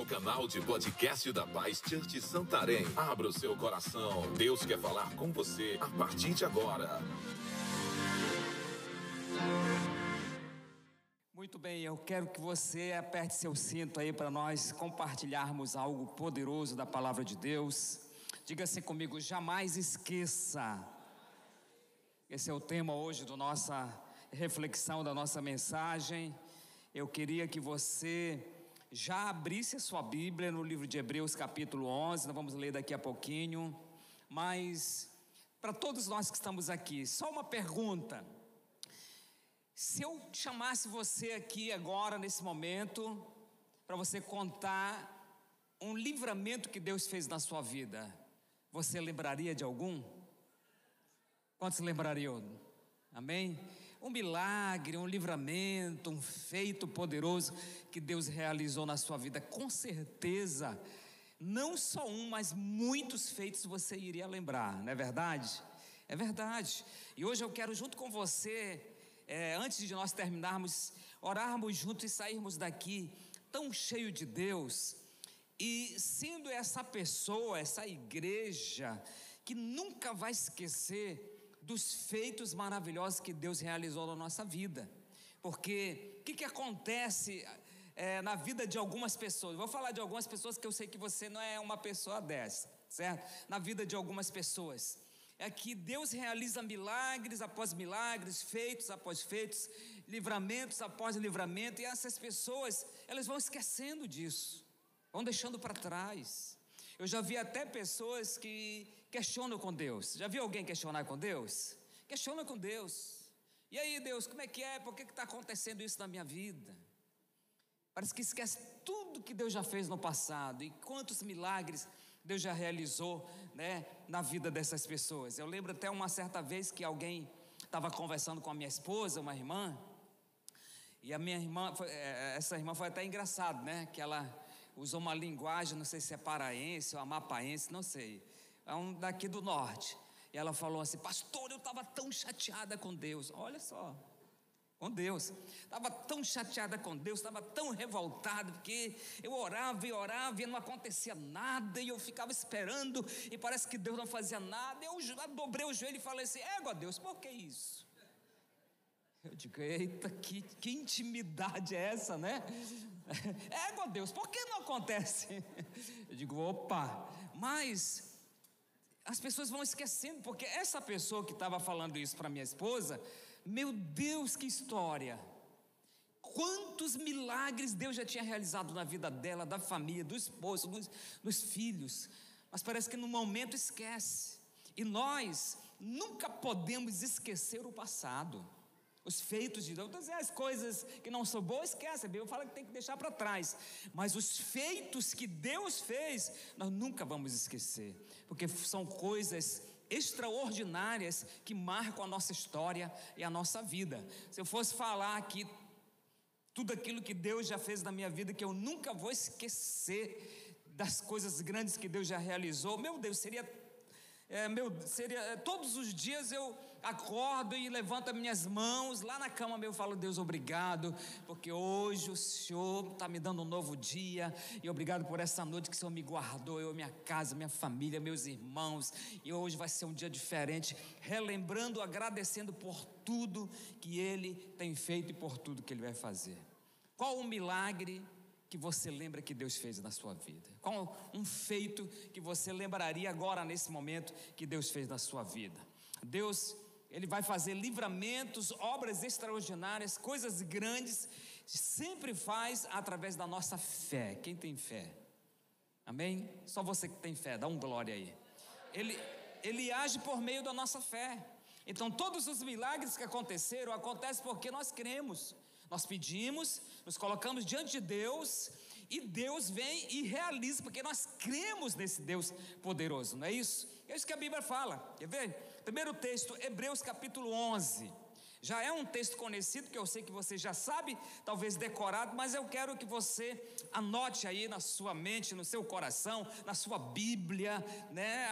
Este é o canal de podcast da Paz Church Santarém. Abra o seu coração. Deus quer falar com você a partir de agora. Muito bem, eu quero que você aperte seu cinto aí para nós compartilharmos algo poderoso da palavra de Deus. Diga assim comigo: jamais esqueça. Esse é o tema hoje da nossa reflexão, da nossa mensagem. Eu queria que você já abrisse a sua Bíblia no livro de Hebreus, capítulo 11, nós vamos ler daqui a pouquinho. Mas, para todos nós que estamos aqui, só uma pergunta. Se eu chamasse você aqui agora, nesse momento, para você contar um livramento que Deus fez na sua vida, você lembraria de algum? Quantos lembrariam? Amém? Um milagre, um livramento, um feito poderoso que Deus realizou na sua vida, com certeza, não só um, mas muitos feitos você iria lembrar, não é verdade? É verdade. E hoje eu quero, junto com você, é, antes de nós terminarmos, orarmos juntos e sairmos daqui tão cheio de Deus, e sendo essa pessoa, essa igreja, que nunca vai esquecer dos feitos maravilhosos que Deus realizou na nossa vida. Porque o que, que acontece é, na vida de algumas pessoas? Vou falar de algumas pessoas que eu sei que você não é uma pessoa dessa, certo? Na vida de algumas pessoas. É que Deus realiza milagres após milagres, feitos após feitos, livramentos após livramento, e essas pessoas, elas vão esquecendo disso, vão deixando para trás. Eu já vi até pessoas que questionam com Deus. Já viu alguém questionar com Deus? Questiona com Deus. E aí, Deus, como é que é? Por que está acontecendo isso na minha vida? Parece que esquece tudo que Deus já fez no passado e quantos milagres Deus já realizou né, na vida dessas pessoas. Eu lembro até uma certa vez que alguém estava conversando com a minha esposa, uma irmã, e a minha irmã, é, essa irmã foi até engraçado, né? Que ela usou uma linguagem, não sei se é paraense ou amapaense, não sei. É um daqui do norte. E ela falou assim: Pastor, eu estava tão chateada com Deus. Olha só, com Deus. Estava tão chateada com Deus, estava tão revoltada, porque eu orava e orava e não acontecia nada, e eu ficava esperando, e parece que Deus não fazia nada. Eu dobrei o joelho e falei assim: Égua Deus, por que isso? Eu digo, eita, que, que intimidade é essa, né? É, Deus, por que não acontece? Eu digo, opa, mas as pessoas vão esquecendo, porque essa pessoa que estava falando isso para minha esposa, meu Deus, que história! Quantos milagres Deus já tinha realizado na vida dela, da família, do esposo, dos, dos filhos, mas parece que no momento esquece, e nós nunca podemos esquecer o passado os feitos de Deus, as coisas que não são boas, esquece, a Bíblia fala que tem que deixar para trás, mas os feitos que Deus fez, nós nunca vamos esquecer, porque são coisas extraordinárias que marcam a nossa história e a nossa vida. Se eu fosse falar aqui tudo aquilo que Deus já fez na minha vida, que eu nunca vou esquecer das coisas grandes que Deus já realizou, meu Deus, seria é, meu, seria, é, todos os dias eu acordo e levanto minhas mãos lá na cama, meu, eu falo, Deus, obrigado, porque hoje o Senhor está me dando um novo dia, e obrigado por essa noite que o Senhor me guardou, eu, minha casa, minha família, meus irmãos, e hoje vai ser um dia diferente, relembrando, agradecendo por tudo que Ele tem feito e por tudo que Ele vai fazer. Qual o milagre que você lembra que Deus fez na sua vida? Qual um feito que você lembraria agora, nesse momento, que Deus fez na sua vida? Deus, Ele vai fazer livramentos, obras extraordinárias, coisas grandes, sempre faz através da nossa fé. Quem tem fé? Amém? Só você que tem fé, dá um glória aí. Ele, ele age por meio da nossa fé. Então, todos os milagres que aconteceram, acontecem porque nós cremos. Nós pedimos, nos colocamos diante de Deus e Deus vem e realiza, porque nós cremos nesse Deus poderoso, não é isso? É isso que a Bíblia fala. Quer ver? Primeiro texto, Hebreus capítulo 11. Já é um texto conhecido que eu sei que você já sabe, talvez decorado, mas eu quero que você anote aí na sua mente, no seu coração, na sua Bíblia, né?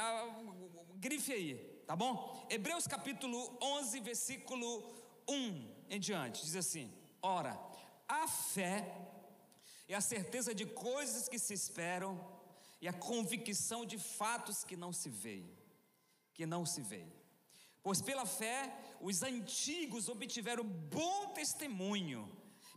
Grife aí, tá bom? Hebreus capítulo 11, versículo 1 em diante, diz assim: Ora, a fé é a certeza de coisas que se esperam e a convicção de fatos que não se veem, que não se veem. Pois pela fé os antigos obtiveram bom testemunho.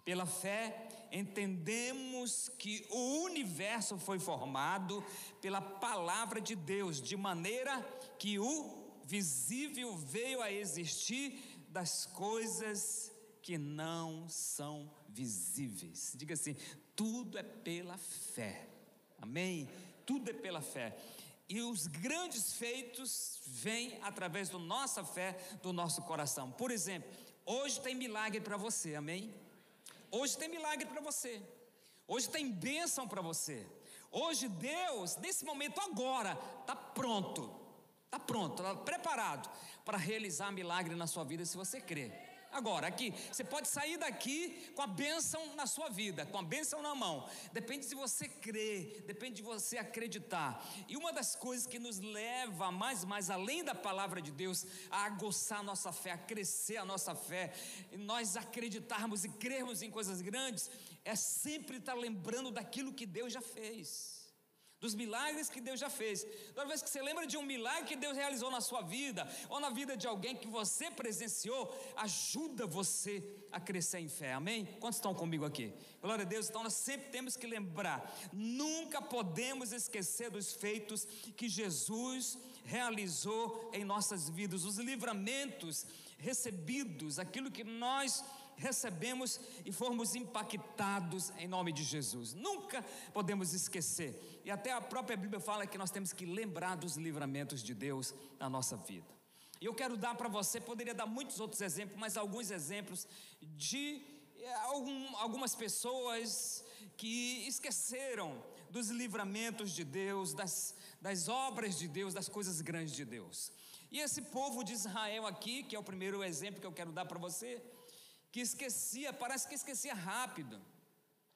Pela fé entendemos que o universo foi formado pela palavra de Deus, de maneira que o visível veio a existir das coisas que não são visíveis. Diga assim: tudo é pela fé. Amém? Tudo é pela fé. E os grandes feitos vêm através da nossa fé, do nosso coração. Por exemplo, hoje tem milagre para você, amém? Hoje tem milagre para você. Hoje tem bênção para você. Hoje Deus, nesse momento agora, está pronto. Está pronto, está preparado para realizar milagre na sua vida se você crer. Agora, aqui, você pode sair daqui com a bênção na sua vida, com a bênção na mão. Depende se você crer, depende de você acreditar. E uma das coisas que nos leva mais, mais além da palavra de Deus, a aguçar a nossa fé, a crescer a nossa fé, e nós acreditarmos e crermos em coisas grandes, é sempre estar lembrando daquilo que Deus já fez dos milagres que Deus já fez. Toda vez que você lembra de um milagre que Deus realizou na sua vida, ou na vida de alguém que você presenciou, ajuda você a crescer em fé, amém? Quantos estão comigo aqui? Glória a Deus, então nós sempre temos que lembrar, nunca podemos esquecer dos feitos que Jesus realizou em nossas vidas, os livramentos recebidos, aquilo que nós recebemos e formos impactados em nome de Jesus. Nunca podemos esquecer. E até a própria Bíblia fala que nós temos que lembrar dos livramentos de Deus na nossa vida. E eu quero dar para você, poderia dar muitos outros exemplos, mas alguns exemplos de eh, algum, algumas pessoas que esqueceram dos livramentos de Deus, das, das obras de Deus, das coisas grandes de Deus. E esse povo de Israel aqui, que é o primeiro exemplo que eu quero dar para você, que esquecia, parece que esquecia rápido.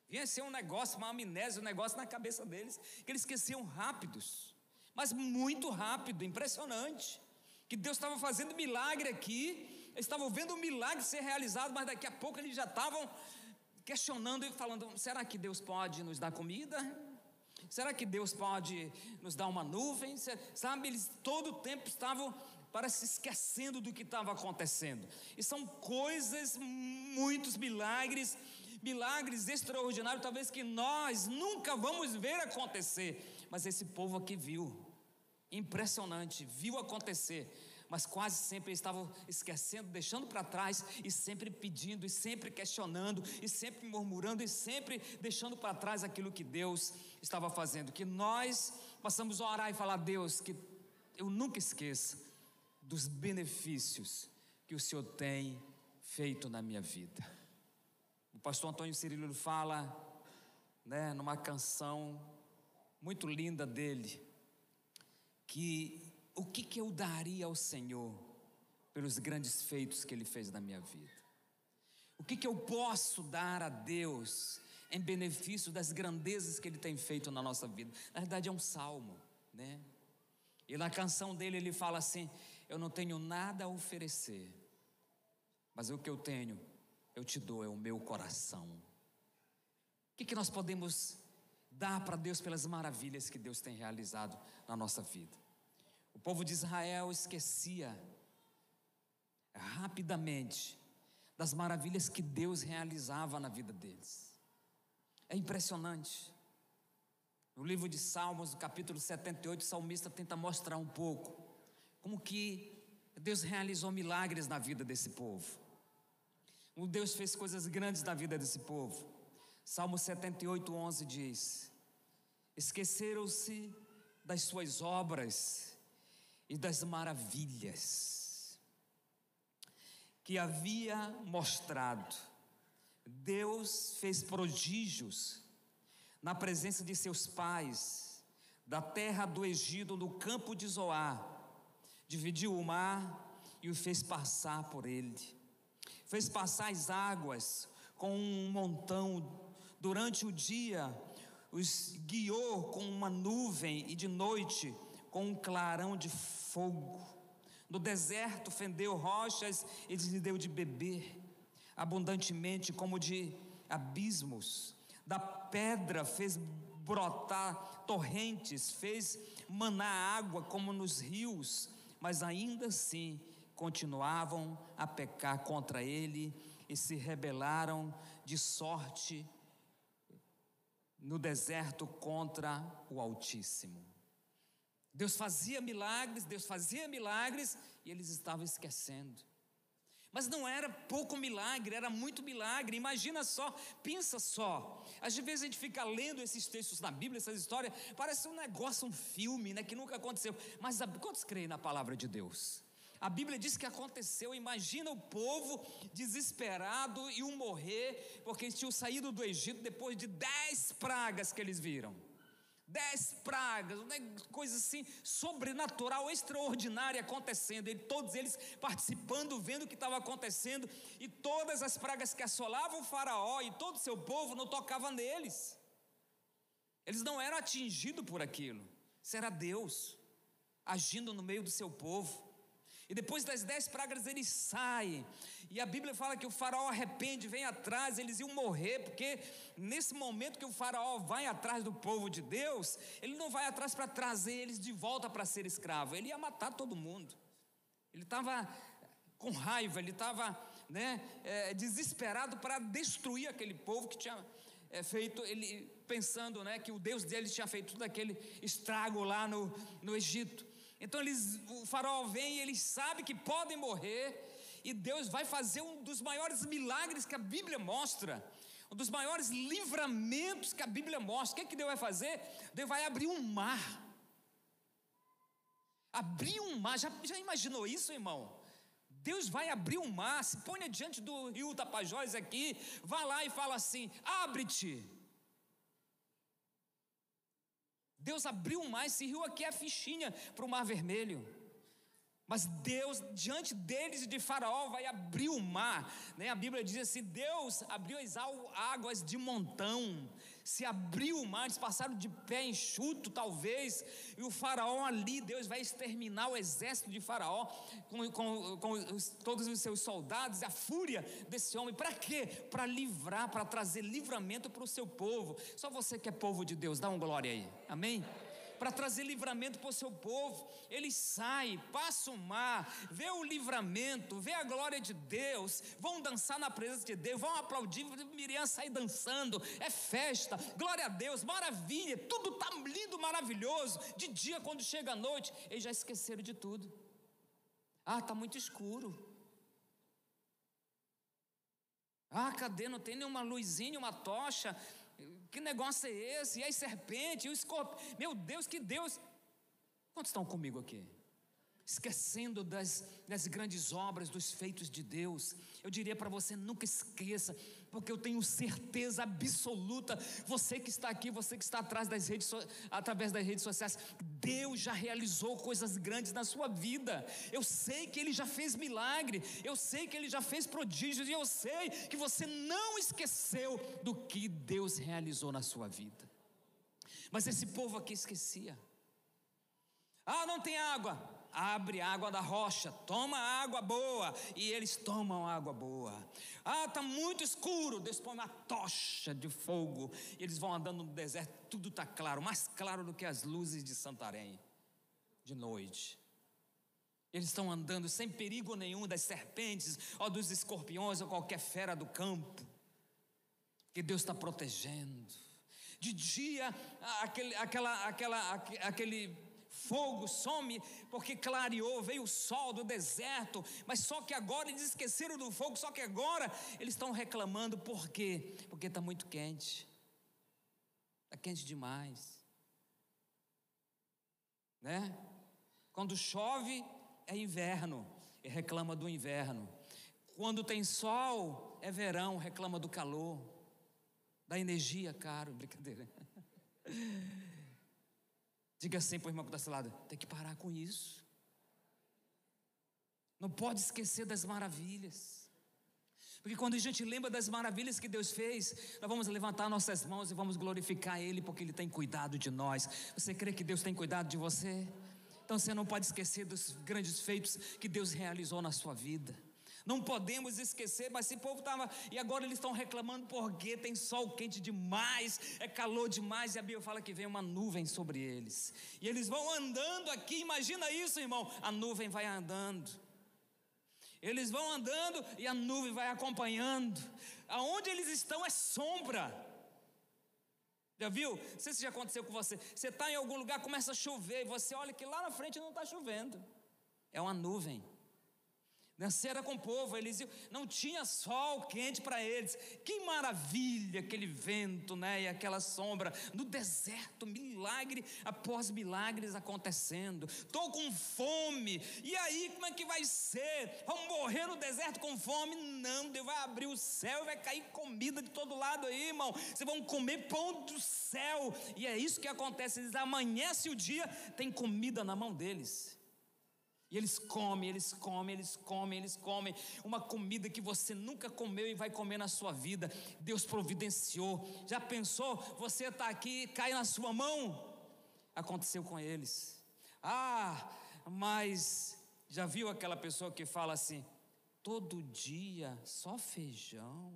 Vinha ser um negócio, uma amnésia, um negócio na cabeça deles, que eles esqueciam rápidos, mas muito rápido, impressionante. Que Deus estava fazendo milagre aqui, eles estavam vendo o milagre ser realizado, mas daqui a pouco eles já estavam questionando e falando: será que Deus pode nos dar comida? Será que Deus pode nos dar uma nuvem? Sabe, eles todo o tempo estavam parece esquecendo do que estava acontecendo. E são coisas, muitos milagres, milagres extraordinários, talvez que nós nunca vamos ver acontecer. Mas esse povo aqui viu. Impressionante, viu acontecer mas quase sempre estavam esquecendo, deixando para trás e sempre pedindo, e sempre questionando, e sempre murmurando, e sempre deixando para trás aquilo que Deus estava fazendo. Que nós possamos orar e falar: Deus, que eu nunca esqueça dos benefícios que o Senhor tem feito na minha vida. O pastor Antônio Cirilo fala, né, numa canção muito linda dele, que o que, que eu daria ao Senhor pelos grandes feitos que Ele fez na minha vida? O que, que eu posso dar a Deus em benefício das grandezas que Ele tem feito na nossa vida? Na verdade, é um salmo, né? E na canção dele ele fala assim: Eu não tenho nada a oferecer, mas o que eu tenho, eu te dou, é o meu coração. O que, que nós podemos dar para Deus pelas maravilhas que Deus tem realizado na nossa vida? O povo de Israel esquecia rapidamente das maravilhas que Deus realizava na vida deles. É impressionante. No livro de Salmos, no capítulo 78, o salmista tenta mostrar um pouco como que Deus realizou milagres na vida desse povo. O Deus fez coisas grandes na vida desse povo. Salmo 78, 11 diz: Esqueceram-se das suas obras e das maravilhas que havia mostrado. Deus fez prodígios na presença de seus pais, da terra do Egito, no campo de Zoar, dividiu o mar e o fez passar por ele, fez passar as águas com um montão, durante o dia os guiou com uma nuvem e de noite com um clarão de fogo. No deserto fendeu rochas e lhes deu de beber abundantemente como de abismos. Da pedra fez brotar torrentes, fez manar água como nos rios, mas ainda assim continuavam a pecar contra ele e se rebelaram de sorte no deserto contra o Altíssimo. Deus fazia milagres, Deus fazia milagres e eles estavam esquecendo. Mas não era pouco milagre, era muito milagre. Imagina só, pensa só. Às vezes a gente fica lendo esses textos na Bíblia, essas histórias, parece um negócio, um filme, né, que nunca aconteceu. Mas quantos creem na palavra de Deus? A Bíblia diz que aconteceu. Imagina o povo desesperado e um morrer, porque eles tinham saído do Egito depois de dez pragas que eles viram. Dez pragas, uma coisa assim sobrenatural, extraordinária acontecendo, e todos eles participando, vendo o que estava acontecendo, e todas as pragas que assolavam o Faraó e todo o seu povo não tocavam neles, eles não eram atingidos por aquilo, era Deus agindo no meio do seu povo. E depois das dez pragas eles saem. E a Bíblia fala que o faraó arrepende, vem atrás, eles iam morrer, porque nesse momento que o faraó vai atrás do povo de Deus, ele não vai atrás para trazer eles de volta para ser escravo, ele ia matar todo mundo. Ele estava com raiva, ele estava né, é, desesperado para destruir aquele povo que tinha é, feito, ele pensando né, que o Deus dele tinha feito todo aquele estrago lá no, no Egito. Então eles, o faraó vem e eles sabem que podem morrer, e Deus vai fazer um dos maiores milagres que a Bíblia mostra, um dos maiores livramentos que a Bíblia mostra. O que, é que Deus vai fazer? Deus vai abrir um mar. Abrir um mar, já, já imaginou isso, irmão? Deus vai abrir um mar, se põe diante do rio Tapajós aqui, vá lá e fala assim: abre-te. Deus abriu o mar, esse rio aqui é a fichinha para o mar vermelho. Mas Deus, diante deles e de Faraó, vai abrir o mar. Né? A Bíblia diz assim: Deus abriu as águas de montão, se abriu o mar, eles passaram de pé enxuto, talvez, e o Faraó ali, Deus vai exterminar o exército de Faraó com, com, com os, todos os seus soldados, a fúria desse homem. Para quê? Para livrar, para trazer livramento para o seu povo. Só você que é povo de Deus, dá um glória aí, amém? Para trazer livramento para o seu povo. Ele sai, passa o mar, vê o livramento, vê a glória de Deus, vão dançar na presença de Deus, vão aplaudir, Miriam sai dançando, é festa, glória a Deus, maravilha, tudo está lindo, maravilhoso. De dia, quando chega a noite, eles já esqueceram de tudo. Ah, está muito escuro. Ah, cadê? Não tem nenhuma luzinha, uma tocha. Que negócio é esse? E as serpentes, e o escorpião. Meu Deus, que Deus. Quantos estão comigo aqui? Esquecendo das, das grandes obras, dos feitos de Deus. Eu diria para você: nunca esqueça, porque eu tenho certeza absoluta. Você que está aqui, você que está atrás das redes, através das redes sociais, Deus já realizou coisas grandes na sua vida. Eu sei que Ele já fez milagre, eu sei que Ele já fez prodígios, e eu sei que você não esqueceu do que Deus realizou na sua vida. Mas esse povo aqui esquecia. Ah, não tem água abre água da rocha, toma água boa, e eles tomam água boa. Ah, está muito escuro, Deus põe uma tocha de fogo, e eles vão andando no deserto, tudo está claro, mais claro do que as luzes de Santarém, de noite. Eles estão andando sem perigo nenhum das serpentes, ou dos escorpiões, ou qualquer fera do campo, que Deus está protegendo. De dia, aquele, aquela, aquela, aquele fogo some, porque clareou, veio o sol do deserto, mas só que agora eles esqueceram do fogo, só que agora eles estão reclamando, por quê? Porque está muito quente, está quente demais, né? Quando chove é inverno, e reclama do inverno, quando tem sol é verão, reclama do calor, da energia, caro, brincadeira. Diga assim para o irmão que está seu lado: tem que parar com isso. Não pode esquecer das maravilhas. Porque quando a gente lembra das maravilhas que Deus fez, nós vamos levantar nossas mãos e vamos glorificar Ele, porque Ele tem cuidado de nós. Você crê que Deus tem cuidado de você? Então você não pode esquecer dos grandes feitos que Deus realizou na sua vida. Não podemos esquecer, mas esse povo estava. E agora eles estão reclamando porque tem sol quente demais, é calor demais, e a Bíblia fala que vem uma nuvem sobre eles. E eles vão andando aqui, imagina isso, irmão. A nuvem vai andando. Eles vão andando e a nuvem vai acompanhando. Aonde eles estão é sombra. Já viu? Não sei se já aconteceu com você. Você está em algum lugar, começa a chover, e você olha que lá na frente não está chovendo. É uma nuvem. Nascera com o povo, eles não tinha sol quente para eles. Que maravilha aquele vento, né? E aquela sombra no deserto, milagre após milagres acontecendo. Tô com fome. E aí, como é que vai ser? Vamos morrer no deserto com fome? Não, Deus vai abrir o céu e vai cair comida de todo lado aí, irmão. Vocês vão comer pão do céu. E é isso que acontece. Eles amanhece o dia, tem comida na mão deles. Eles comem, eles comem, eles comem, eles comem. Uma comida que você nunca comeu e vai comer na sua vida. Deus providenciou. Já pensou? Você está aqui cai na sua mão? Aconteceu com eles. Ah, mas já viu aquela pessoa que fala assim: todo dia só feijão,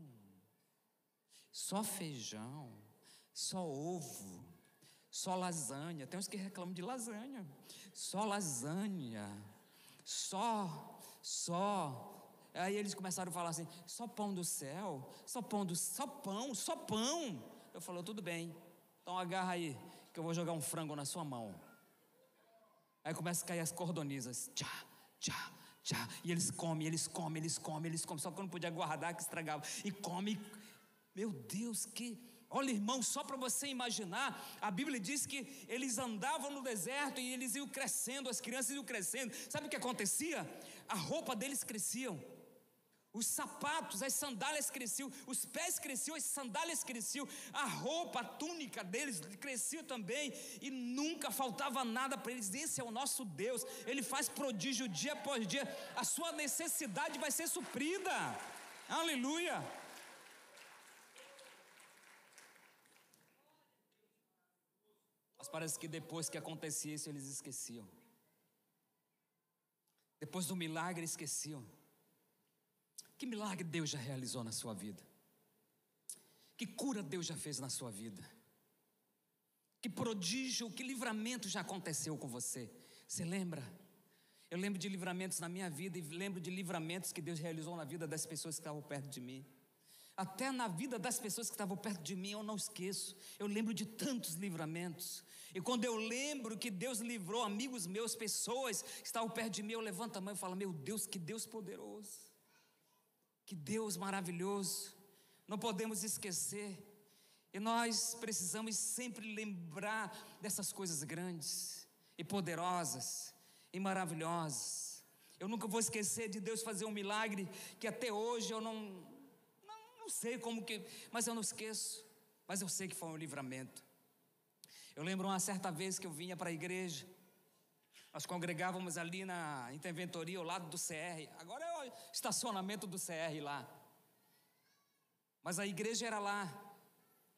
só feijão, só ovo, só lasanha. Tem uns que reclamam de lasanha, só lasanha só, só. Aí eles começaram a falar assim: só pão do céu, só pão do só pão, só pão. Eu falei: tudo bem, então agarra aí, que eu vou jogar um frango na sua mão. Aí começa a cair as cordonizas, tchá, tchá, tchá. E eles comem, eles comem, eles comem, eles comem. Só que eu não podia guardar, que estragava. E come. Meu Deus, que Olha, irmão, só para você imaginar, a Bíblia diz que eles andavam no deserto e eles iam crescendo, as crianças iam crescendo. Sabe o que acontecia? A roupa deles cresciam. Os sapatos, as sandálias cresciam, os pés cresciam, as sandálias cresciam, a roupa, a túnica deles crescia também, e nunca faltava nada para eles. Esse é o nosso Deus, Ele faz prodígio dia após dia, a sua necessidade vai ser suprida. Aleluia. Parece que depois que acontecia isso, eles esqueciam. Depois do milagre, esqueciam. Que milagre Deus já realizou na sua vida? Que cura Deus já fez na sua vida? Que prodígio, que livramento já aconteceu com você? Você lembra? Eu lembro de livramentos na minha vida e lembro de livramentos que Deus realizou na vida das pessoas que estavam perto de mim. Até na vida das pessoas que estavam perto de mim, eu não esqueço. Eu lembro de tantos livramentos. E quando eu lembro que Deus livrou amigos meus, pessoas que estavam perto de mim, eu levanto a mão e falo: Meu Deus, que Deus poderoso. Que Deus maravilhoso. Não podemos esquecer. E nós precisamos sempre lembrar dessas coisas grandes e poderosas e maravilhosas. Eu nunca vou esquecer de Deus fazer um milagre que até hoje eu não não sei como que, mas eu não esqueço. Mas eu sei que foi um livramento. Eu lembro uma certa vez que eu vinha para a igreja. Nós congregávamos ali na interventoria ao lado do CR. Agora é o estacionamento do CR lá. Mas a igreja era lá.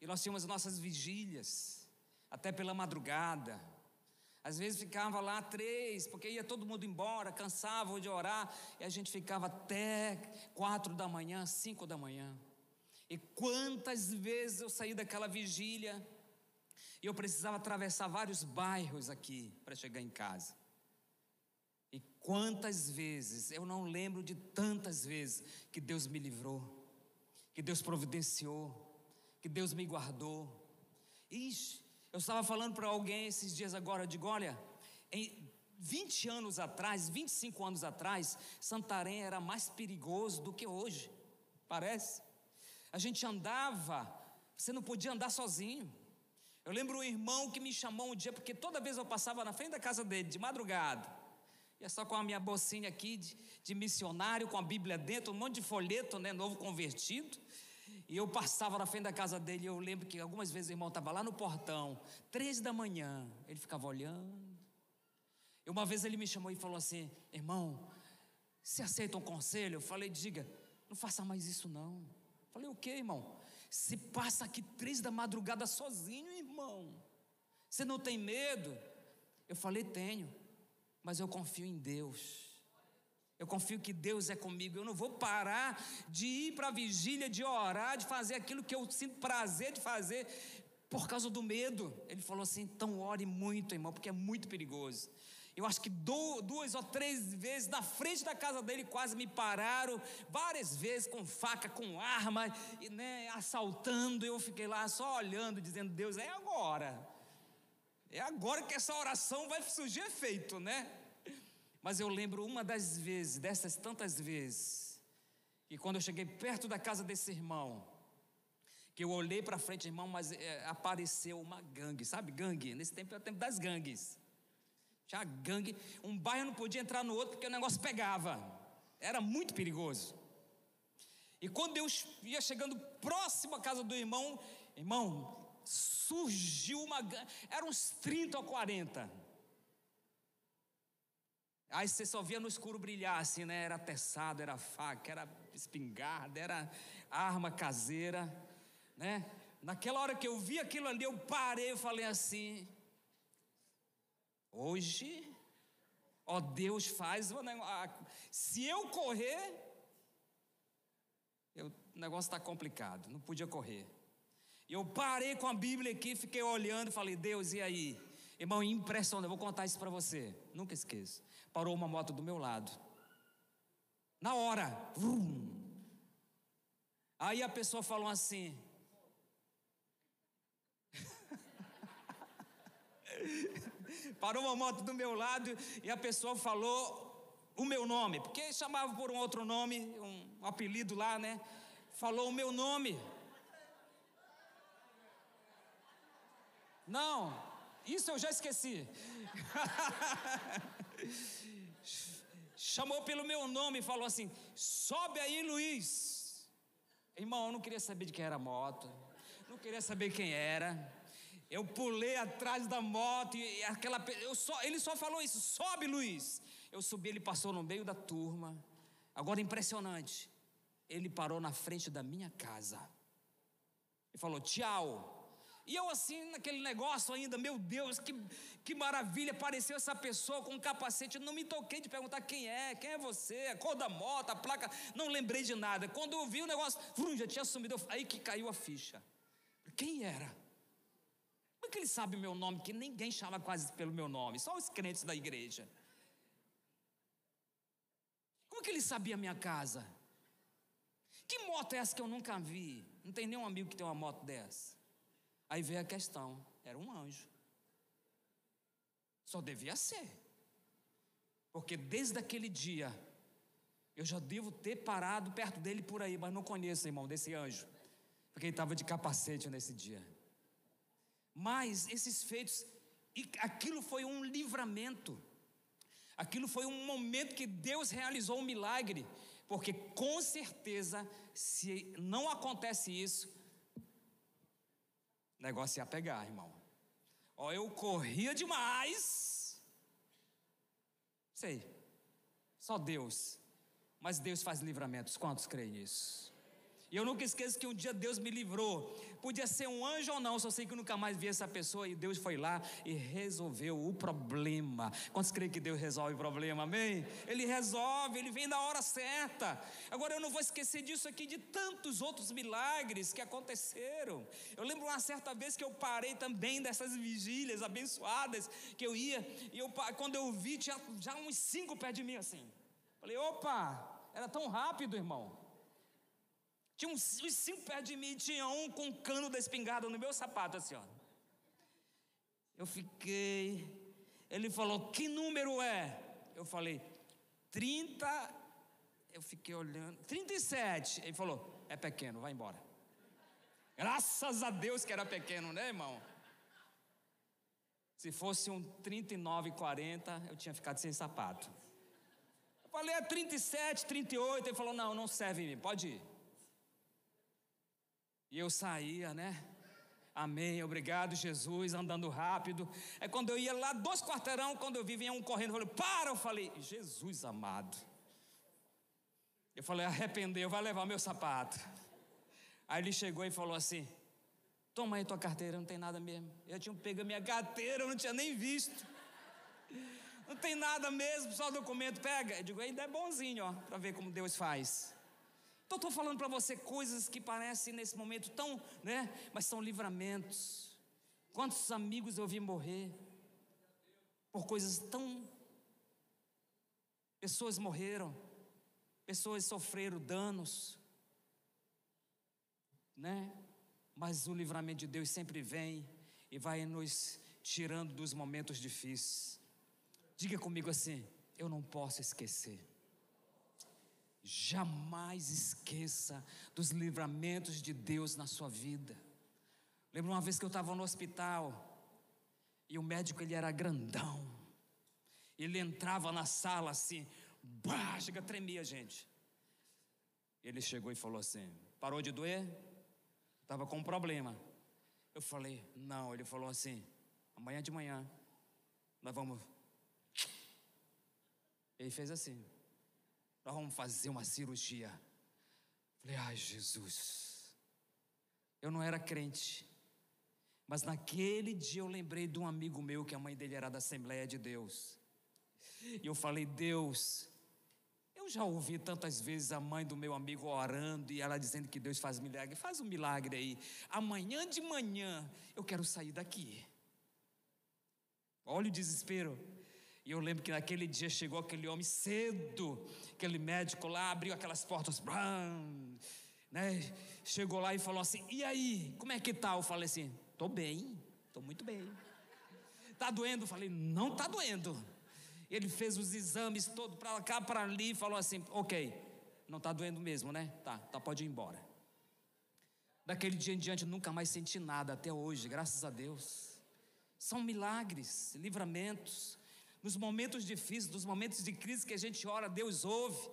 E nós tínhamos nossas vigílias, até pela madrugada. Às vezes ficava lá três, porque ia todo mundo embora, cansava de orar, e a gente ficava até quatro da manhã, cinco da manhã. E quantas vezes eu saí daquela vigília e eu precisava atravessar vários bairros aqui para chegar em casa. E quantas vezes, eu não lembro de tantas vezes que Deus me livrou, que Deus providenciou, que Deus me guardou. Ixi, eu estava falando para alguém esses dias agora, eu digo, olha, em 20 anos atrás, 25 anos atrás, Santarém era mais perigoso do que hoje, parece. A gente andava, você não podia andar sozinho. Eu lembro um irmão que me chamou um dia, porque toda vez eu passava na frente da casa dele, de madrugada, ia só com a minha bolsinha aqui de, de missionário, com a Bíblia dentro, um monte de folheto, né, novo convertido. E eu passava na frente da casa dele, e eu lembro que algumas vezes o irmão estava lá no portão, três da manhã, ele ficava olhando. E uma vez ele me chamou e falou assim: Irmão, se aceita um conselho? Eu falei: Diga, não faça mais isso não. Falei, o que, irmão? Se passa aqui três da madrugada sozinho, irmão. Você não tem medo? Eu falei, tenho, mas eu confio em Deus. Eu confio que Deus é comigo. Eu não vou parar de ir para a vigília, de orar, de fazer aquilo que eu sinto prazer de fazer por causa do medo. Ele falou assim: então ore muito, irmão, porque é muito perigoso. Eu acho que duas ou três vezes na frente da casa dele quase me pararam, várias vezes com faca, com arma, né, assaltando. Eu fiquei lá só olhando, dizendo: Deus, é agora. É agora que essa oração vai surgir efeito, né? Mas eu lembro uma das vezes, dessas tantas vezes, que quando eu cheguei perto da casa desse irmão, que eu olhei para frente, irmão, mas é, apareceu uma gangue, sabe gangue? Nesse tempo é o tempo das gangues. Tinha gangue, um bairro não podia entrar no outro porque o negócio pegava. Era muito perigoso. E quando eu ia chegando próximo à casa do irmão, irmão, surgiu uma gangue, eram uns 30 ou 40. Aí você só via no escuro brilhar assim, né? Era teçado, era faca, era espingarda, era arma caseira, né? Naquela hora que eu vi aquilo ali, eu parei e falei assim: Hoje, ó Deus faz o negócio. Se eu correr, eu, o negócio está complicado, não podia correr. Eu parei com a Bíblia aqui, fiquei olhando falei: Deus, e aí? Irmão, impressionante, eu vou contar isso para você, nunca esqueça parou uma moto do meu lado. Na hora, vrum. Aí a pessoa falou assim: Parou uma moto do meu lado e a pessoa falou o meu nome, porque chamava por um outro nome, um, apelido lá, né? Falou o meu nome. Não, isso eu já esqueci. Chamou pelo meu nome e falou assim: sobe aí, Luiz. Irmão, eu não queria saber de quem era a moto, não queria saber quem era. Eu pulei atrás da moto e aquela, eu só, ele só falou isso: sobe, Luiz. Eu subi, ele passou no meio da turma. Agora impressionante, ele parou na frente da minha casa e falou: tchau. E eu assim, naquele negócio ainda, meu Deus, que, que maravilha, apareceu essa pessoa com um capacete, não me toquei de perguntar quem é, quem é você, a cor da moto, a placa, não lembrei de nada. Quando eu vi o negócio, vrum, já tinha sumido, aí que caiu a ficha. Quem era? Que ele sabe o meu nome, que ninguém chama quase pelo meu nome, só os crentes da igreja. Como que ele sabia a minha casa? Que moto é essa que eu nunca vi? Não tem nenhum amigo que tem uma moto dessa. Aí veio a questão: era um anjo. Só devia ser. Porque desde aquele dia, eu já devo ter parado perto dele por aí, mas não conheço, irmão, desse anjo. Porque ele estava de capacete nesse dia. Mas esses feitos, aquilo foi um livramento. Aquilo foi um momento que Deus realizou um milagre. Porque com certeza, se não acontece isso, o negócio ia pegar, irmão. Ó, eu corria demais. Sei. Só Deus. Mas Deus faz livramentos. Quantos creem nisso? E eu nunca esqueço que um dia Deus me livrou. Podia ser um anjo ou não, só sei que nunca mais vi essa pessoa e Deus foi lá e resolveu o problema. Quantos creem que Deus resolve o problema? Amém? Ele resolve, ele vem na hora certa. Agora eu não vou esquecer disso aqui, de tantos outros milagres que aconteceram. Eu lembro uma certa vez que eu parei também dessas vigílias abençoadas que eu ia, e eu, quando eu vi, tinha já uns cinco perto de mim assim. Falei, opa, era tão rápido, irmão. Tinha uns, uns cinco perto de mim, tinha um com um cano da espingarda no meu sapato, assim, ó. Eu fiquei. Ele falou: Que número é? Eu falei: 30. Eu fiquei olhando. 37. Ele falou: É pequeno, vai embora. Graças a Deus que era pequeno, né, irmão? Se fosse um 39, 40, eu tinha ficado sem sapato. Eu falei: É 37, 38. Ele falou: Não, não serve em mim, pode ir. E eu saía, né? Amém, obrigado Jesus, andando rápido. É quando eu ia lá, dois quarteirão, quando eu vi, vinha um correndo, eu falei, para, eu falei, Jesus amado. Eu falei, arrependeu, vai levar meu sapato. Aí ele chegou e falou assim: Toma aí tua carteira, não tem nada mesmo. Eu tinha pego a minha carteira, eu não tinha nem visto. Não tem nada mesmo, só documento. Pega. Eu digo, ainda é bonzinho, ó, para ver como Deus faz. Então estou falando para você coisas que parecem nesse momento tão, né? Mas são livramentos. Quantos amigos eu vi morrer por coisas tão. Pessoas morreram, pessoas sofreram danos, né? Mas o livramento de Deus sempre vem e vai nos tirando dos momentos difíceis. Diga comigo assim: eu não posso esquecer. Jamais esqueça dos livramentos de Deus na sua vida. Lembro uma vez que eu estava no hospital e o médico ele era grandão. Ele entrava na sala assim, bah, chega tremia, gente. Ele chegou e falou assim: parou de doer? Estava com um problema. Eu falei: não. Ele falou assim: amanhã de manhã nós vamos. Ele fez assim: nós vamos fazer uma cirurgia. Falei, ai Jesus. Eu não era crente. Mas naquele dia eu lembrei de um amigo meu que a mãe dele era da Assembleia de Deus. E eu falei, Deus, eu já ouvi tantas vezes a mãe do meu amigo orando e ela dizendo que Deus faz milagre. Faz um milagre aí. Amanhã de manhã eu quero sair daqui. Olha o desespero. E eu lembro que naquele dia chegou aquele homem cedo, aquele médico lá abriu aquelas portas, bram, né? Chegou lá e falou assim: "E aí, como é que tá?" Eu falei assim: "Tô bem, tô muito bem." "Tá doendo?" Eu falei: "Não tá doendo." Ele fez os exames todo para cá, para ali e falou assim: "OK, não tá doendo mesmo, né? Tá, tá pode ir embora." Daquele dia em diante nunca mais senti nada até hoje, graças a Deus. São milagres, livramentos nos momentos difíceis, nos momentos de crise que a gente ora, Deus ouve.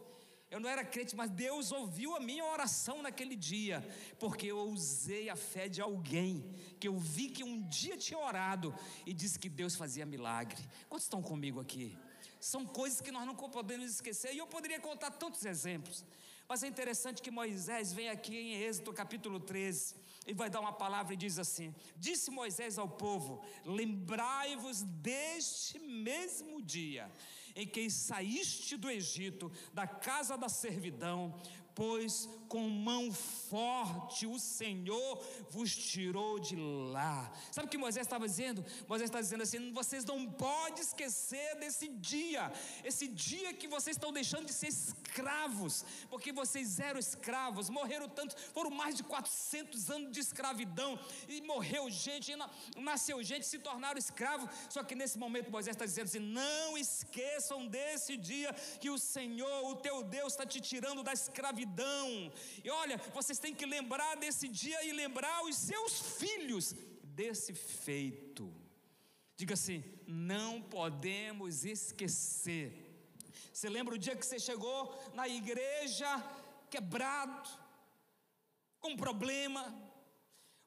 Eu não era crente, mas Deus ouviu a minha oração naquele dia, porque eu usei a fé de alguém que eu vi que um dia tinha orado e disse que Deus fazia milagre. Quantos estão comigo aqui? São coisas que nós não podemos esquecer, e eu poderia contar tantos exemplos. Mas é interessante que Moisés vem aqui em Êxodo capítulo 13 e vai dar uma palavra e diz assim: Disse Moisés ao povo: Lembrai-vos deste mesmo dia em que saíste do Egito, da casa da servidão, pois com mão forte o Senhor vos tirou de lá. Sabe o que Moisés estava dizendo? Moisés está dizendo assim: vocês não podem esquecer desse dia, esse dia que vocês estão deixando de ser escravos, porque vocês eram escravos, morreram tanto, foram mais de 400 anos de escravidão, e morreu gente, e nasceu gente, se tornaram escravos. Só que nesse momento Moisés está dizendo assim: não esqueçam desse dia que o Senhor, o teu Deus, está te tirando da escravidão escravidão. E olha, vocês têm que lembrar desse dia e lembrar os seus filhos desse feito. Diga assim: não podemos esquecer. Você lembra o dia que você chegou na igreja quebrado, com problema,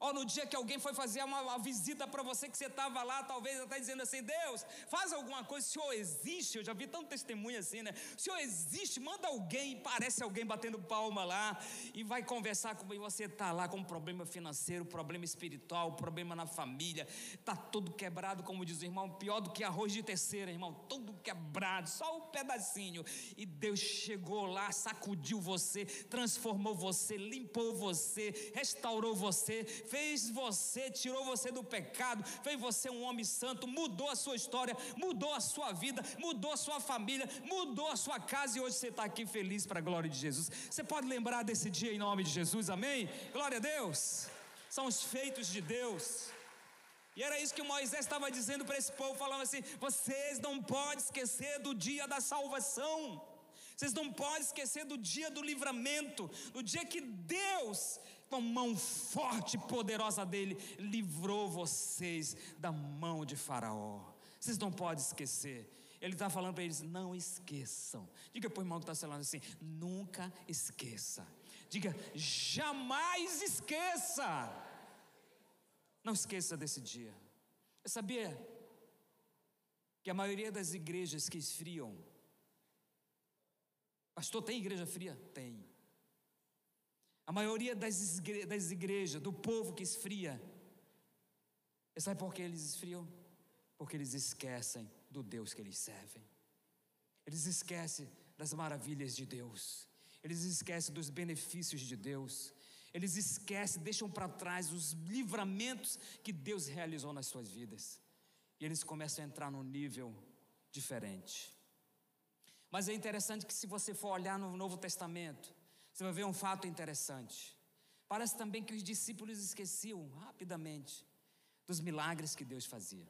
Ó, no dia que alguém foi fazer uma, uma visita para você que você estava lá, talvez até dizendo assim: Deus, faz alguma coisa, o Senhor existe. Eu já vi tanto testemunho assim, né? O Senhor existe, manda alguém, parece alguém batendo palma lá e vai conversar com você. Está lá com um problema financeiro, problema espiritual, problema na família, está todo quebrado, como diz o irmão, pior do que arroz de terceira, irmão, todo quebrado, só um pedacinho. E Deus chegou lá, sacudiu você, transformou você, limpou você, restaurou você fez você, tirou você do pecado, fez você um homem santo, mudou a sua história, mudou a sua vida, mudou a sua família, mudou a sua casa e hoje você está aqui feliz para a glória de Jesus. Você pode lembrar desse dia em nome de Jesus, amém? Glória a Deus. São os feitos de Deus. E era isso que Moisés estava dizendo para esse povo, falando assim: vocês não podem esquecer do dia da salvação. Vocês não podem esquecer do dia do livramento, do dia que Deus com a mão forte e poderosa dele, livrou vocês da mão de Faraó. Vocês não podem esquecer. Ele está falando para eles: não esqueçam. Diga para o irmão que está falando assim: nunca esqueça. Diga, jamais esqueça. Não esqueça desse dia. Eu sabia que a maioria das igrejas que esfriam, pastor, tem igreja fria? Tem. A maioria das, das igrejas, do povo que esfria, sabe por que eles esfriam? Porque eles esquecem do Deus que eles servem. Eles esquecem das maravilhas de Deus. Eles esquecem dos benefícios de Deus. Eles esquecem, deixam para trás os livramentos que Deus realizou nas suas vidas. E eles começam a entrar num nível diferente. Mas é interessante que, se você for olhar no Novo Testamento, você vai ver um fato interessante. Parece também que os discípulos esqueciam rapidamente dos milagres que Deus fazia.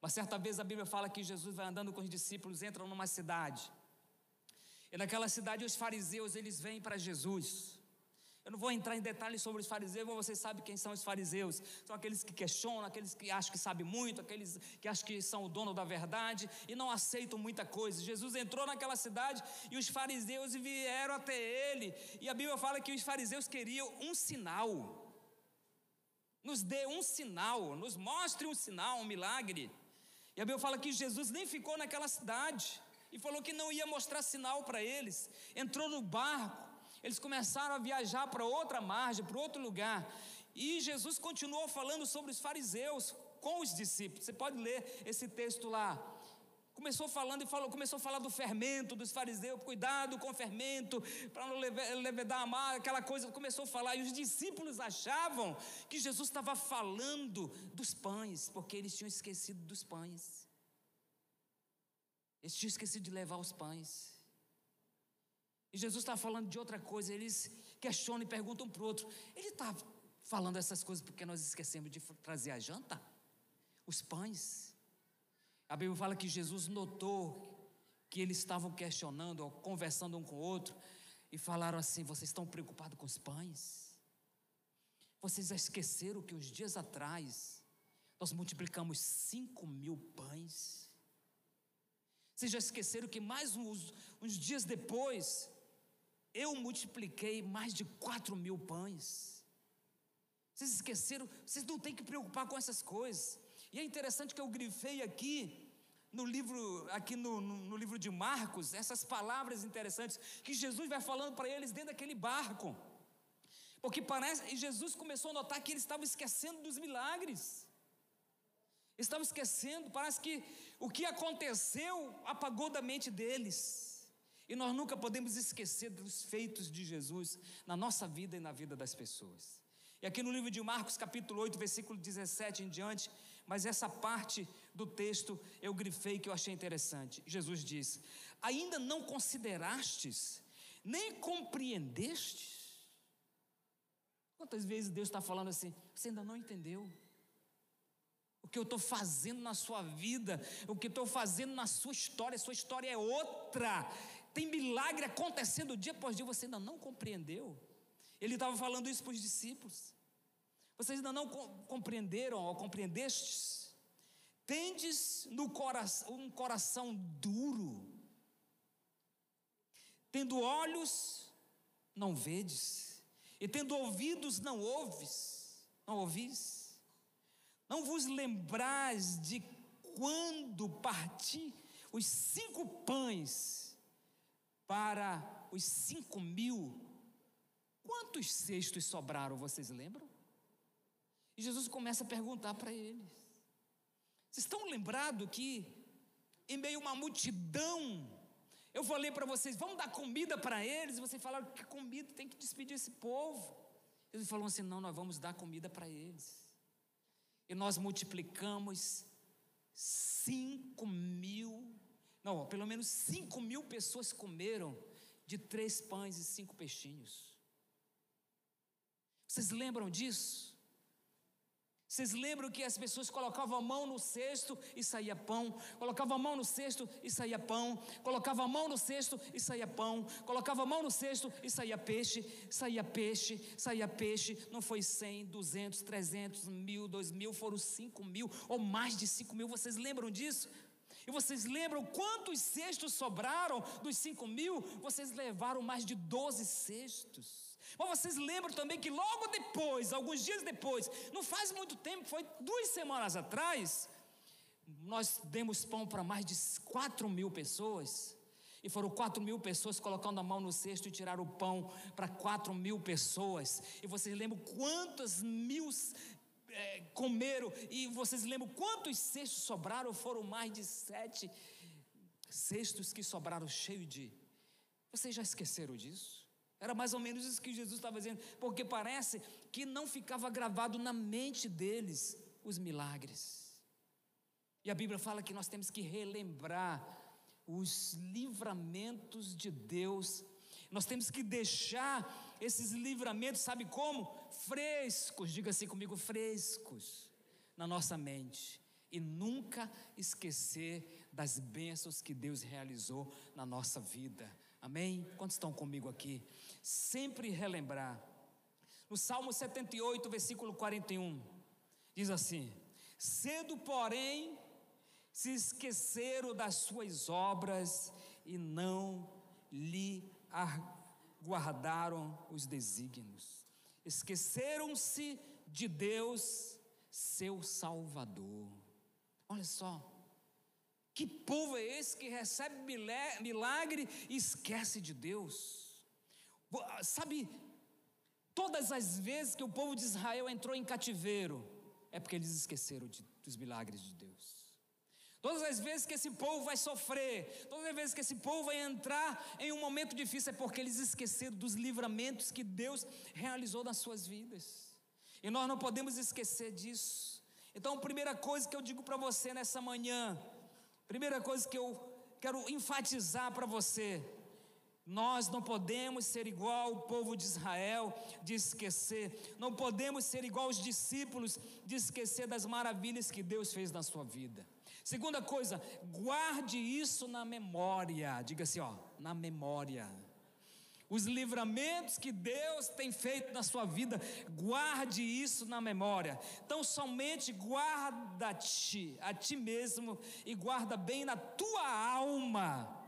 Mas certa vez a Bíblia fala que Jesus vai andando com os discípulos, entram numa cidade. E naquela cidade os fariseus, eles vêm para Jesus. Eu não vou entrar em detalhes sobre os fariseus, mas você sabe quem são os fariseus. São aqueles que questionam, aqueles que acham que sabem muito, aqueles que acham que são o dono da verdade e não aceitam muita coisa. Jesus entrou naquela cidade e os fariseus vieram até ele. E a Bíblia fala que os fariseus queriam um sinal. Nos dê um sinal, nos mostre um sinal, um milagre. E a Bíblia fala que Jesus nem ficou naquela cidade e falou que não ia mostrar sinal para eles. Entrou no barco eles começaram a viajar para outra margem, para outro lugar. E Jesus continuou falando sobre os fariseus com os discípulos. Você pode ler esse texto lá. Começou falando e falou, começou a falar do fermento dos fariseus, cuidado com o fermento, para não levedar a mar, aquela coisa, começou a falar, e os discípulos achavam que Jesus estava falando dos pães, porque eles tinham esquecido dos pães. Eles tinham esquecido de levar os pães. E Jesus está falando de outra coisa, eles questionam e perguntam para o outro: ele está falando essas coisas porque nós esquecemos de trazer a janta? Os pães. A Bíblia fala que Jesus notou que eles estavam questionando, conversando um com o outro, e falaram assim: vocês estão preocupados com os pães? Vocês já esqueceram que uns dias atrás nós multiplicamos cinco mil pães? Vocês já esqueceram que mais uns, uns dias depois eu multipliquei mais de quatro mil pães. Vocês esqueceram? Vocês não têm que preocupar com essas coisas. E é interessante que eu grifei aqui no livro, aqui no, no, no livro de Marcos, essas palavras interessantes que Jesus vai falando para eles dentro daquele barco. Porque parece, e Jesus começou a notar que eles estavam esquecendo dos milagres. Estavam esquecendo, parece que o que aconteceu apagou da mente deles. E nós nunca podemos esquecer dos feitos de Jesus na nossa vida e na vida das pessoas. E aqui no livro de Marcos, capítulo 8, versículo 17 em diante, mas essa parte do texto eu grifei que eu achei interessante. Jesus diz: Ainda não considerastes, nem compreendestes? Quantas vezes Deus está falando assim, você ainda não entendeu? O que eu estou fazendo na sua vida, o que estou fazendo na sua história, sua história é outra tem milagre acontecendo dia após dia, você ainda não compreendeu. Ele estava falando isso para os discípulos. Vocês ainda não compreenderam ou compreendestes? Tendes no coração um coração duro, tendo olhos, não vedes, e tendo ouvidos, não ouves, não ouvis. Não vos lembrais de quando parti os cinco pães para os cinco mil, quantos cestos sobraram, vocês lembram? E Jesus começa a perguntar para eles: Vocês estão lembrados que, em meio a uma multidão, eu falei para vocês, vamos dar comida para eles, e vocês falaram que comida tem que despedir esse povo. Eles falaram assim: não, nós vamos dar comida para eles. E nós multiplicamos cinco mil não, pelo menos 5 mil pessoas comeram de três pães e cinco peixinhos. Vocês lembram disso? Vocês lembram que as pessoas colocavam a mão no cesto e saía pão, colocavam a mão no cesto e saía pão, colocavam a mão no cesto e saía pão, colocavam a mão no cesto e saía peixe, saía peixe, saía peixe. Não foi 100, 200, 300, mil, dois mil, foram 5 mil ou mais de 5 mil. Vocês lembram disso? E vocês lembram quantos cestos sobraram dos cinco mil? Vocês levaram mais de doze cestos. Mas vocês lembram também que logo depois, alguns dias depois, não faz muito tempo, foi duas semanas atrás, nós demos pão para mais de quatro mil pessoas. E foram quatro mil pessoas colocando a mão no cesto e tiraram o pão para quatro mil pessoas. E vocês lembram quantas mil é, comeram, e vocês lembram quantos cestos sobraram? Foram mais de sete cestos que sobraram cheio de. Vocês já esqueceram disso? Era mais ou menos isso que Jesus estava dizendo, porque parece que não ficava gravado na mente deles os milagres. E a Bíblia fala que nós temos que relembrar os livramentos de Deus. Nós temos que deixar esses livramentos, sabe como? Frescos, diga assim comigo, frescos na nossa mente. E nunca esquecer das bênçãos que Deus realizou na nossa vida. Amém? Quantos estão comigo aqui? Sempre relembrar. No Salmo 78, versículo 41, diz assim: Cedo, porém, se esqueceram das suas obras e não lhe guardaram os desígnios. Esqueceram-se de Deus, seu Salvador. Olha só, que povo é esse que recebe milagre e esquece de Deus? Sabe, todas as vezes que o povo de Israel entrou em cativeiro, é porque eles esqueceram de, dos milagres de Deus. Todas as vezes que esse povo vai sofrer, todas as vezes que esse povo vai entrar em um momento difícil, é porque eles esqueceram dos livramentos que Deus realizou nas suas vidas. E nós não podemos esquecer disso. Então, a primeira coisa que eu digo para você nessa manhã, Primeira coisa que eu quero enfatizar para você: nós não podemos ser igual o povo de Israel de esquecer, não podemos ser igual os discípulos de esquecer das maravilhas que Deus fez na sua vida. Segunda coisa, guarde isso na memória. Diga assim, ó, na memória os livramentos que Deus tem feito na sua vida, guarde isso na memória. Então, somente guarda-te a ti mesmo e guarda bem na tua alma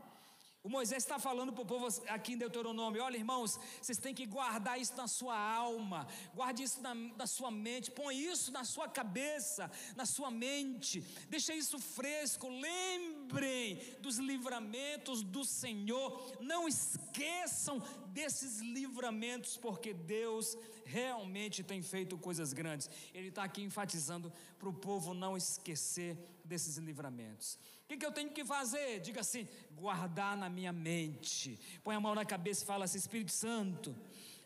o Moisés está falando para o povo aqui em Deuteronômio: olha, irmãos, vocês têm que guardar isso na sua alma, guarde isso na, na, sua mente, põe isso na sua cabeça, na sua mente, deixa isso fresco, lembrem dos livramentos do Senhor, não esqueçam desses livramentos, porque Deus realmente tem feito coisas grandes. Ele está aqui enfatizando para o povo não esquecer desses livramentos. O que, que eu tenho que fazer? Diga assim: guardar na minha mente. Põe a mão na cabeça e fala assim: Espírito Santo,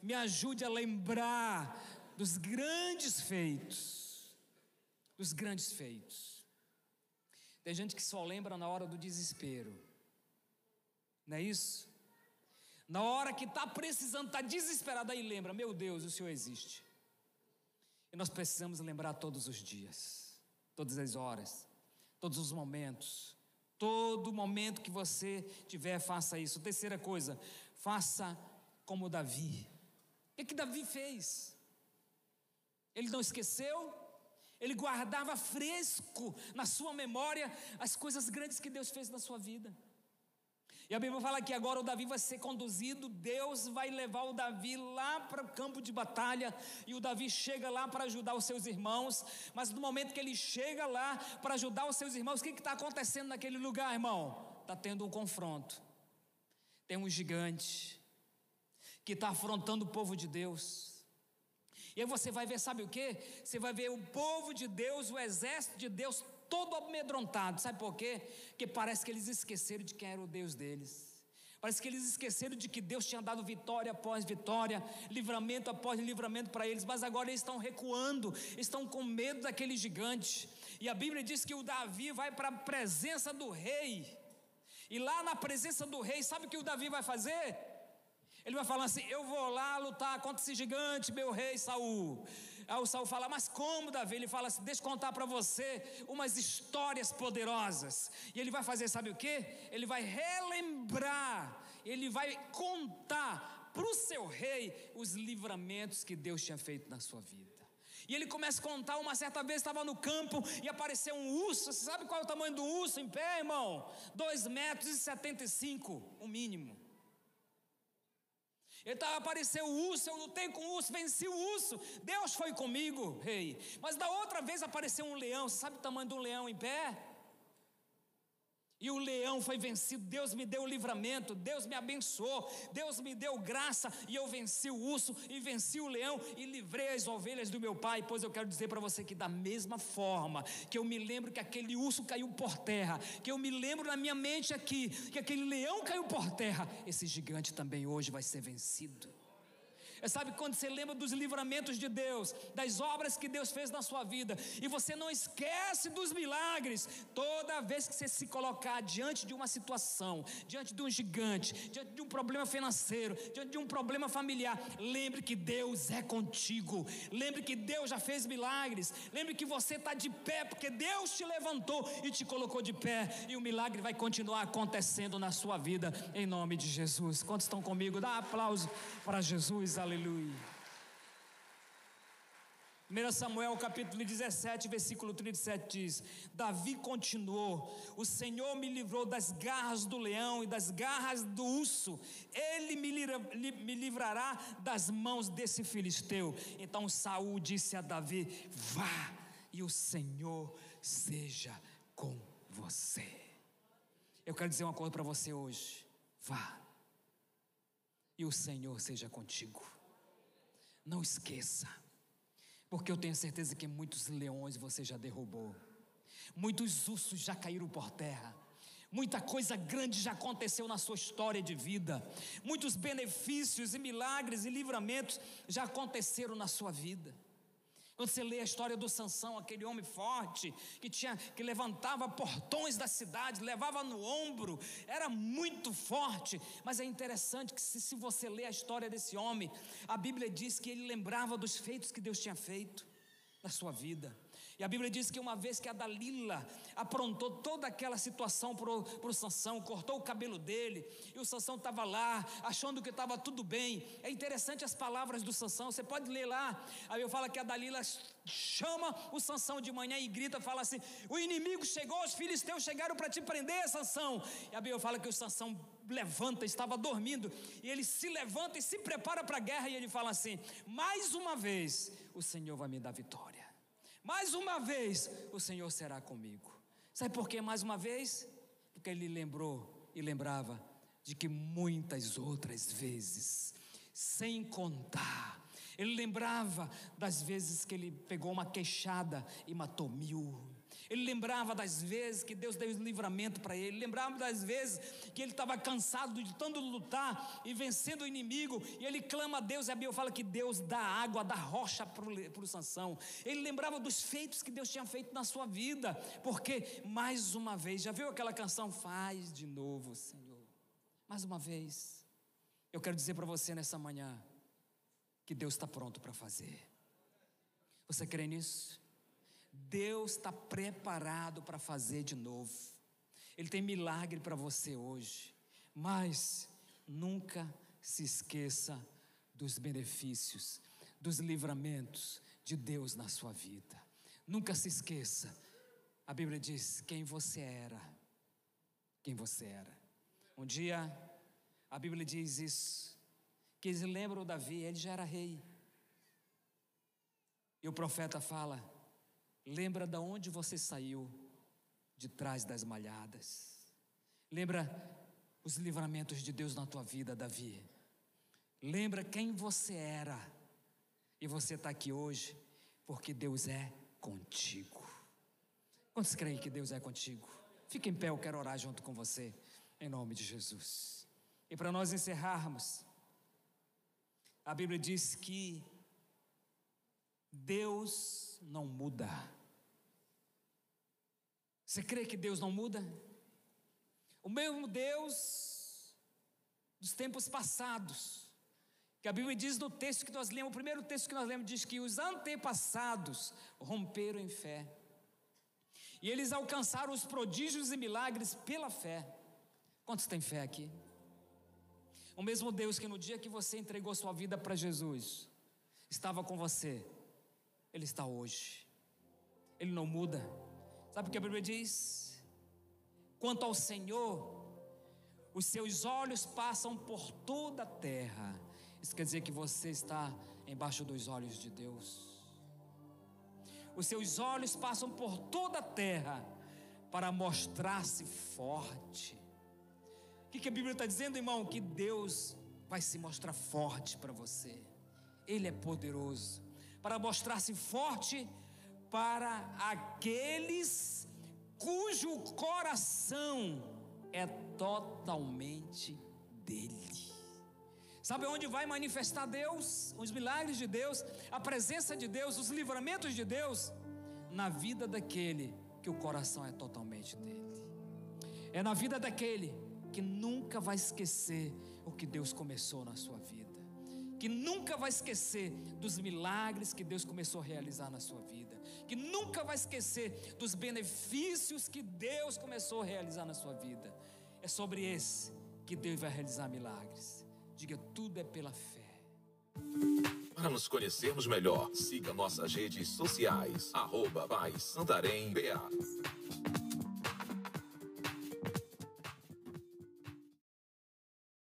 me ajude a lembrar dos grandes feitos. Dos grandes feitos. Tem gente que só lembra na hora do desespero. Não é isso? Na hora que está precisando, está desesperado, aí lembra: Meu Deus, o Senhor existe. E nós precisamos lembrar todos os dias, todas as horas todos os momentos. Todo momento que você tiver, faça isso. Terceira coisa, faça como Davi. O que, que Davi fez? Ele não esqueceu, ele guardava fresco na sua memória as coisas grandes que Deus fez na sua vida. E a Bíblia fala que agora o Davi vai ser conduzido, Deus vai levar o Davi lá para o campo de batalha, e o Davi chega lá para ajudar os seus irmãos, mas no momento que ele chega lá para ajudar os seus irmãos, o que está acontecendo naquele lugar, irmão? Está tendo um confronto. Tem um gigante que está afrontando o povo de Deus. E aí você vai ver, sabe o que? Você vai ver o povo de Deus, o exército de Deus todo amedrontado. Sabe por quê? Porque parece que eles esqueceram de quem era o Deus deles. Parece que eles esqueceram de que Deus tinha dado vitória após vitória, livramento após livramento para eles, mas agora eles estão recuando, estão com medo daquele gigante. E a Bíblia diz que o Davi vai para a presença do rei. E lá na presença do rei, sabe o que o Davi vai fazer? Ele vai falar assim: Eu vou lá lutar contra esse gigante, meu rei Saul. Aí o Saul fala, mas como, Davi? Ele fala assim: deixa eu contar para você umas histórias poderosas. E ele vai fazer, sabe o que? Ele vai relembrar, ele vai contar para o seu rei os livramentos que Deus tinha feito na sua vida. E ele começa a contar, uma certa vez estava no campo e apareceu um urso. Você sabe qual é o tamanho do urso em pé, irmão? 2 metros e 75, o mínimo. Apareceu o urso, eu lutei com o urso, venci o urso. Deus foi comigo, rei. Mas da outra vez apareceu um leão. Você sabe o tamanho de um leão em pé? E o leão foi vencido, Deus me deu o livramento, Deus me abençoou, Deus me deu graça, e eu venci o urso, e venci o leão, e livrei as ovelhas do meu pai. Pois eu quero dizer para você que, da mesma forma que eu me lembro que aquele urso caiu por terra, que eu me lembro na minha mente aqui, que aquele leão caiu por terra, esse gigante também hoje vai ser vencido. É, sabe quando você lembra dos livramentos de Deus, das obras que Deus fez na sua vida, e você não esquece dos milagres, toda vez que você se colocar diante de uma situação, diante de um gigante, diante de um problema financeiro, diante de um problema familiar, lembre que Deus é contigo, lembre que Deus já fez milagres, lembre que você está de pé, porque Deus te levantou e te colocou de pé, e o milagre vai continuar acontecendo na sua vida, em nome de Jesus. Quantos estão comigo? Dá aplauso para Jesus, aleluia. Aleluia. 1 Samuel capítulo 17, versículo 37 diz: Davi continuou: O Senhor me livrou das garras do leão e das garras do urso, ele me, me livrará das mãos desse filisteu. Então Saul disse a Davi: Vá, e o Senhor seja com você. Eu quero dizer uma coisa para você hoje: vá, e o Senhor seja contigo. Não esqueça, porque eu tenho certeza que muitos leões você já derrubou, muitos ursos já caíram por terra. Muita coisa grande já aconteceu na sua história de vida. Muitos benefícios e milagres e livramentos já aconteceram na sua vida. Você lê a história do Sansão, aquele homem forte que tinha que levantava portões da cidade, levava no ombro, era muito forte. Mas é interessante que se, se você lê a história desse homem, a Bíblia diz que ele lembrava dos feitos que Deus tinha feito na sua vida. E a Bíblia diz que uma vez que a Dalila aprontou toda aquela situação para o Sansão, cortou o cabelo dele, e o Sansão estava lá, achando que estava tudo bem. É interessante as palavras do Sansão, você pode ler lá. Aí eu falo que a Dalila chama o Sansão de manhã e grita, fala assim: o inimigo chegou, os filisteus chegaram para te prender, Sansão. E a Bíblia fala que o Sansão levanta, estava dormindo, e ele se levanta e se prepara para a guerra, e ele fala assim: mais uma vez o Senhor vai me dar vitória. Mais uma vez o Senhor será comigo. Sabe por que mais uma vez? Porque ele lembrou e lembrava de que muitas outras vezes, sem contar, ele lembrava das vezes que ele pegou uma queixada e matou mil. Ele lembrava das vezes que Deus deu livramento para ele, lembrava das vezes que ele estava cansado de tanto lutar e vencendo o inimigo, e ele clama a Deus, e a Bíblia fala que Deus dá água, dá rocha para o Sansão. Ele lembrava dos feitos que Deus tinha feito na sua vida, porque mais uma vez, já viu aquela canção? Faz de novo, Senhor. Mais uma vez, eu quero dizer para você nessa manhã que Deus está pronto para fazer. Você crê nisso? Deus está preparado para fazer de novo. Ele tem milagre para você hoje. Mas nunca se esqueça dos benefícios, dos livramentos de Deus na sua vida. Nunca se esqueça. A Bíblia diz quem você era. Quem você era. Um dia, a Bíblia diz isso. Que eles lembram Davi, ele já era rei. E o profeta fala: Lembra de onde você saiu de trás das malhadas. Lembra os livramentos de Deus na tua vida, Davi. Lembra quem você era. E você está aqui hoje porque Deus é contigo. Quantos creem que Deus é contigo? Fique em pé, eu quero orar junto com você, em nome de Jesus. E para nós encerrarmos, a Bíblia diz que Deus não muda. Você crê que Deus não muda? O mesmo Deus dos tempos passados, que a Bíblia diz no texto que nós lemos, o primeiro texto que nós lemos diz que os antepassados romperam em fé. E eles alcançaram os prodígios e milagres pela fé. Quantos têm fé aqui? O mesmo Deus que no dia que você entregou sua vida para Jesus, estava com você, ele está hoje. Ele não muda. Sabe o que a Bíblia diz? Quanto ao Senhor, os seus olhos passam por toda a terra. Isso quer dizer que você está embaixo dos olhos de Deus. Os seus olhos passam por toda a terra para mostrar-se forte. O que, que a Bíblia está dizendo, irmão? Que Deus vai se mostrar forte para você. Ele é poderoso para mostrar-se forte para aqueles cujo coração é totalmente dele. Sabe onde vai manifestar Deus, os milagres de Deus, a presença de Deus, os livramentos de Deus? Na vida daquele que o coração é totalmente dele. É na vida daquele que nunca vai esquecer o que Deus começou na sua vida, que nunca vai esquecer dos milagres que Deus começou a realizar na sua vida, que nunca vai esquecer dos benefícios que Deus começou a realizar na sua vida. É sobre esse que Deus vai realizar milagres. Diga, tudo é pela fé. Para nos conhecermos melhor, siga nossas redes sociais, arroba Santarém BA.